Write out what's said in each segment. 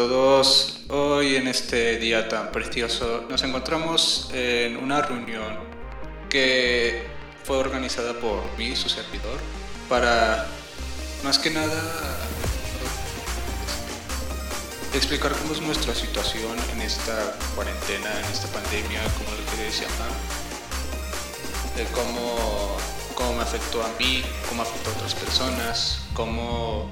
Todos. Hoy en este día tan precioso nos encontramos en una reunión que fue organizada por mí, su servidor, para más que nada explicar cómo es nuestra situación en esta cuarentena, en esta pandemia, como lo queréis llamar, de cómo, cómo me afectó a mí, cómo afectó a otras personas, cómo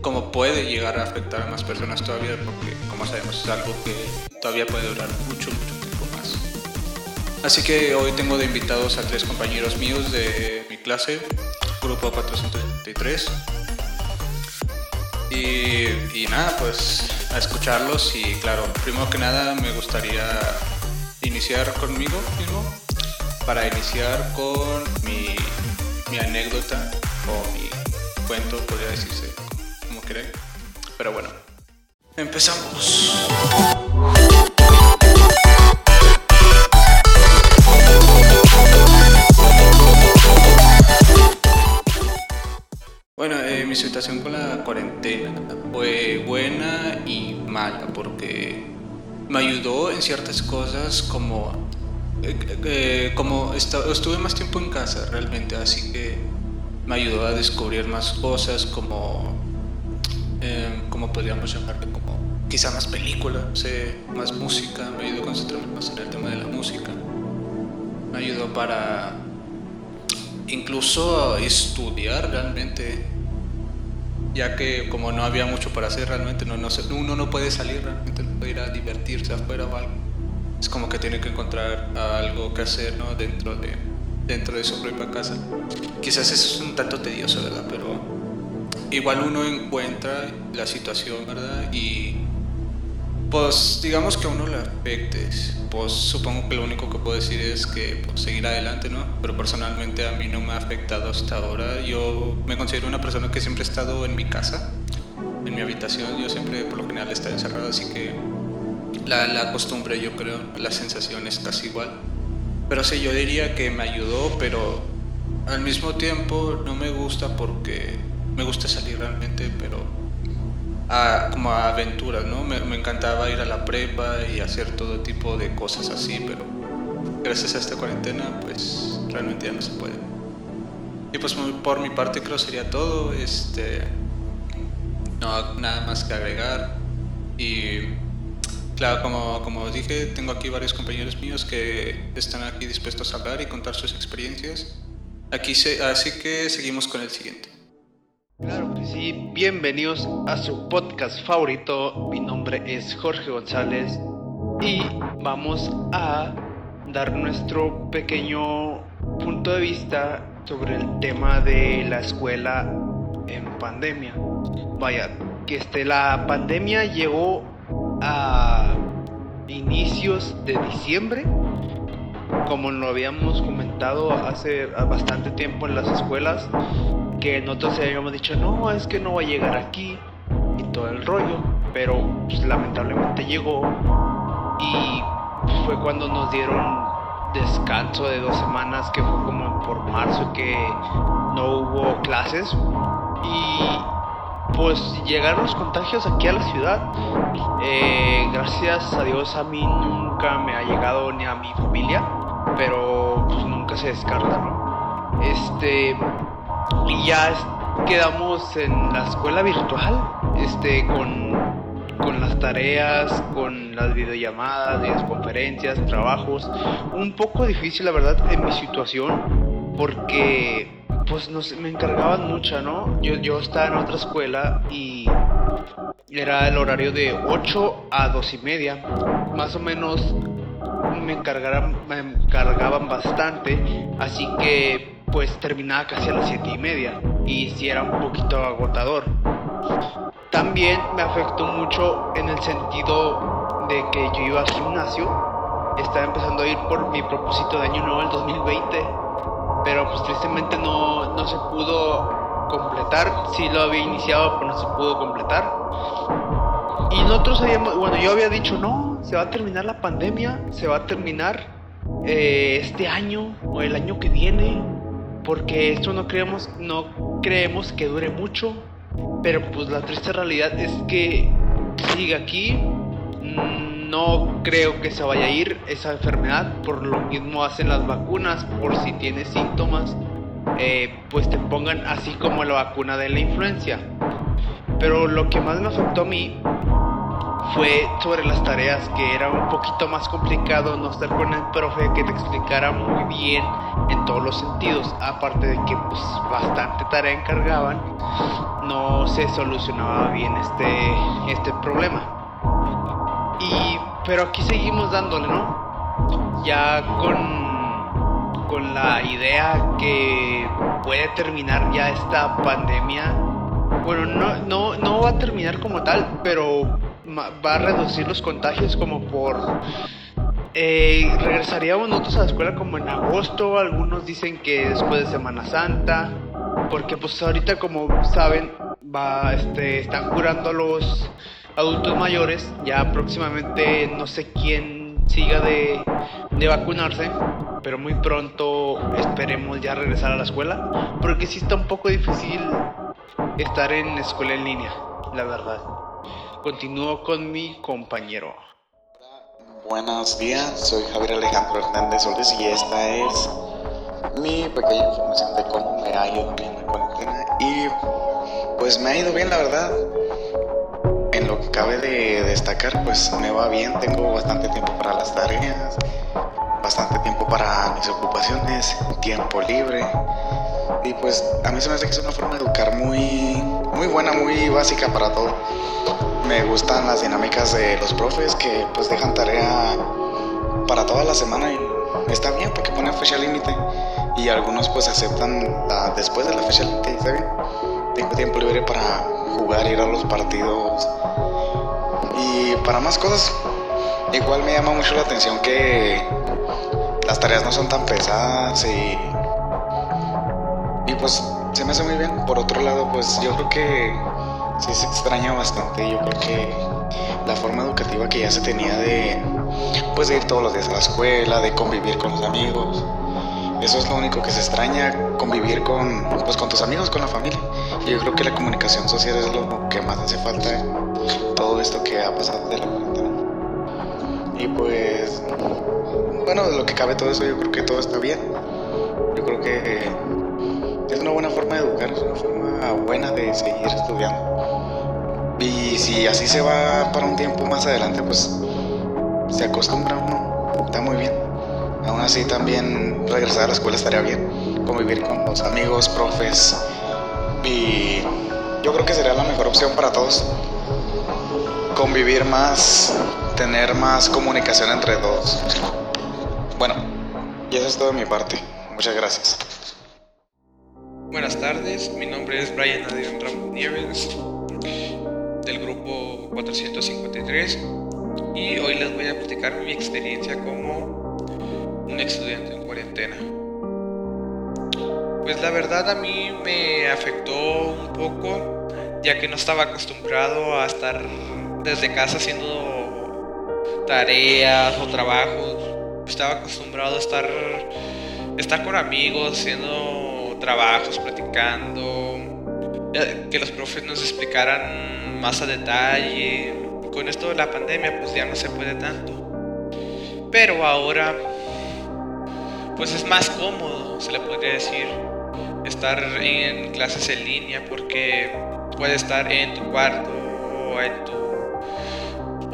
como puede llegar a afectar a más personas todavía, porque como sabemos es algo que todavía puede durar mucho, mucho tiempo más. Así que hoy tengo de invitados a tres compañeros míos de mi clase, grupo 473. Y, y nada, pues a escucharlos y claro, primero que nada me gustaría iniciar conmigo mismo para iniciar con mi, mi anécdota o mi cuento, podría decirse pero bueno, empezamos. Bueno, eh, mi situación con la cuarentena fue buena y mala porque me ayudó en ciertas cosas como, eh, eh, como estuve más tiempo en casa realmente, así que me ayudó a descubrir más cosas como eh, como podríamos llamarle, como quizá más película, más música, me ayudó a concentrarme más en el tema de la música, me ayudó para incluso estudiar realmente, ya que como no había mucho para hacer realmente, no, no, uno no puede salir realmente, no puede ir a divertirse afuera o algo. Es como que tiene que encontrar algo que hacer ¿no? dentro, de, dentro de su propia casa. Quizás eso es un tanto tedioso, ¿verdad? Pero igual uno encuentra la situación, ¿verdad? Y pues digamos que a uno le afecte, pues supongo que lo único que puedo decir es que pues, seguir adelante, ¿no? Pero personalmente a mí no me ha afectado hasta ahora. Yo me considero una persona que siempre he estado en mi casa, en mi habitación. Yo siempre por lo general estado encerrado, así que la, la costumbre yo creo, la sensación es casi igual. Pero sí, yo diría que me ayudó, pero al mismo tiempo no me gusta porque me gusta salir realmente, pero como a aventuras, ¿no? Me, encantaba ir a la prepa y hacer todo tipo de cosas así, pero gracias a esta cuarentena, pues realmente ya no se puede. Y pues por mi parte creo sería todo, este, no nada más que agregar y claro, como, como dije, tengo aquí varios compañeros míos que están aquí dispuestos a hablar y contar sus experiencias. Aquí se, así que seguimos con el siguiente. Claro que sí, bienvenidos a su podcast favorito. Mi nombre es Jorge González y vamos a dar nuestro pequeño punto de vista sobre el tema de la escuela en pandemia. Vaya, que este, la pandemia llegó a inicios de diciembre, como lo habíamos comentado hace bastante tiempo en las escuelas que nosotros habíamos dicho, no, es que no va a llegar aquí y todo el rollo, pero pues, lamentablemente llegó y fue cuando nos dieron descanso de dos semanas, que fue como por marzo que no hubo clases y pues llegaron los contagios aquí a la ciudad. Eh, gracias a Dios a mí nunca me ha llegado ni a mi familia, pero pues nunca se descarta, ¿no? Este, y ya quedamos en la escuela virtual, este, con, con las tareas, con las videollamadas, videoconferencias, trabajos. Un poco difícil, la verdad, en mi situación, porque pues nos, me encargaban mucho, ¿no? Yo, yo estaba en otra escuela y era el horario de 8 a 2 y media. Más o menos me encargaban, me encargaban bastante, así que pues terminaba casi a las 7 y media y si era un poquito agotador. También me afectó mucho en el sentido de que yo iba al gimnasio, estaba empezando a ir por mi propósito de año nuevo el 2020, pero pues tristemente no, no se pudo completar, si lo había iniciado pero no se pudo completar. Y nosotros habíamos, bueno, yo había dicho, no, se va a terminar la pandemia, se va a terminar eh, este año o el año que viene, porque esto no creemos, no creemos que dure mucho, pero pues la triste realidad es que sigue aquí. No creo que se vaya a ir esa enfermedad. Por lo mismo hacen las vacunas. Por si tienes síntomas, eh, pues te pongan así como la vacuna de la influencia. Pero lo que más me afectó a mí fue sobre las tareas, que era un poquito más complicado no estar con el profe que te explicara muy bien en todos los sentidos, aparte de que pues bastante tarea encargaban, no se solucionaba bien este, este problema. Y, pero aquí seguimos dándole, ¿no? Ya con, con la idea que puede terminar ya esta pandemia. Bueno, no, no, no va a terminar como tal, pero va a reducir los contagios como por... Eh, regresaríamos nosotros a la escuela como en agosto, algunos dicen que después de Semana Santa, porque pues ahorita como saben, va, este, están curando a los adultos mayores, ya próximamente no sé quién siga de, de vacunarse, pero muy pronto esperemos ya regresar a la escuela, porque sí está un poco difícil estar en escuela en línea, la verdad. Continúo con mi compañero. Buenos días, soy Javier Alejandro Hernández Solís y esta es mi pequeña información de cómo me ha ido bien la cuarentena. Y pues me ha ido bien, la verdad. En lo que cabe de destacar, pues me va bien, tengo bastante tiempo para las tareas, bastante tiempo para mis ocupaciones, tiempo libre. Y pues a mí se me hace que es una forma de educar muy, muy buena, muy básica para todo me gustan las dinámicas de los profes que pues dejan tarea para toda la semana y está bien porque ponen fecha límite. Y algunos pues aceptan después de la fecha límite está bien. Tengo tiempo libre para jugar ir a los partidos y para más cosas. Igual me llama mucho la atención que las tareas no son tan pesadas y y pues se me hace muy bien. Por otro lado pues yo creo que sí se extraña bastante. Yo creo que la forma educativa que ya se tenía de, pues, de ir todos los días a la escuela, de convivir con los amigos. Eso es lo único que se extraña, convivir con, pues, con tus amigos, con la familia. Y yo creo que la comunicación social es lo que más hace falta en todo esto que ha pasado de la cuarentena. Y pues, bueno, de lo que cabe todo eso, yo creo que todo está bien. Yo creo que es una buena forma de educar, es una forma buena de seguir estudiando. Y si así se va para un tiempo más adelante, pues se acostumbra uno, está muy bien. Aún así también regresar a la escuela estaría bien, convivir con los amigos, profes y yo creo que sería la mejor opción para todos. Convivir más, tener más comunicación entre todos. Bueno, y eso es todo de mi parte. Muchas gracias. Buenas tardes, mi nombre es Brian Adrián Ramos Nieves 453 y hoy les voy a platicar mi experiencia como un estudiante en cuarentena. Pues la verdad a mí me afectó un poco ya que no estaba acostumbrado a estar desde casa haciendo tareas o trabajos. Estaba acostumbrado a estar, estar con amigos, haciendo trabajos, platicando, que los profes nos explicaran más a detalle. Con esto de la pandemia pues ya no se puede tanto. Pero ahora pues es más cómodo, se le podría decir, estar en clases en línea porque puedes estar en tu cuarto o en tu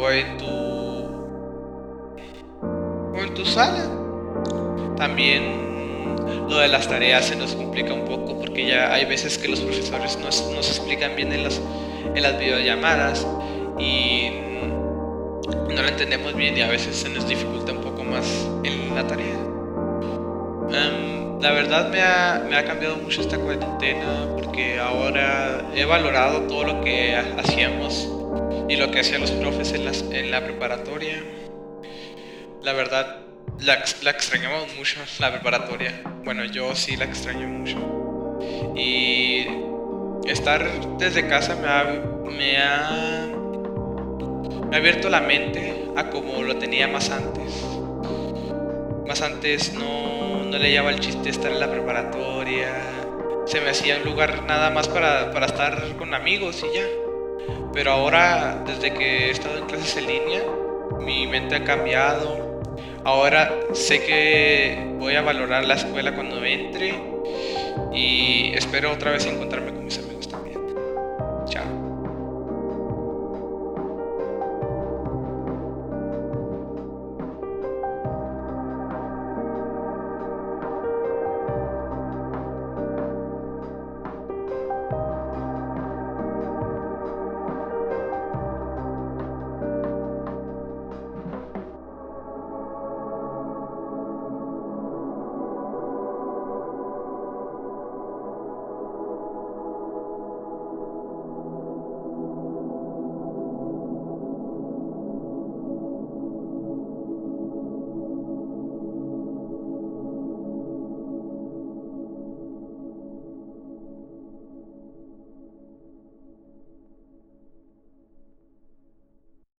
o en tu o en tu sala. También lo de las tareas se nos complica un poco porque ya hay veces que los profesores nos, nos explican bien en las, en las videollamadas y no lo entendemos bien y a veces se nos dificulta un poco más en la tarea. Em, la verdad me ha, me ha, cambiado mucho esta cuarentena porque ahora he valorado todo lo que hacíamos y lo que hacían los profes en, las, en la preparatoria. La verdad la, extrañamos mucho, la preparatoria. Bueno, yo sí la extraño mucho. Y estar desde casa me ha, me ha, me ha abierto la mente a como lo tenía más antes. Más antes no, no le llevaba el chiste estar en la preparatoria. Se me hacía un lugar nada más para, para estar con amigos y ya. Pero ahora, desde que he estado en clases en línea, mi mente ha cambiado. Ahora sé que voy a valorar la escuela cuando entre y espero otra vez encontrarme con mis amigos.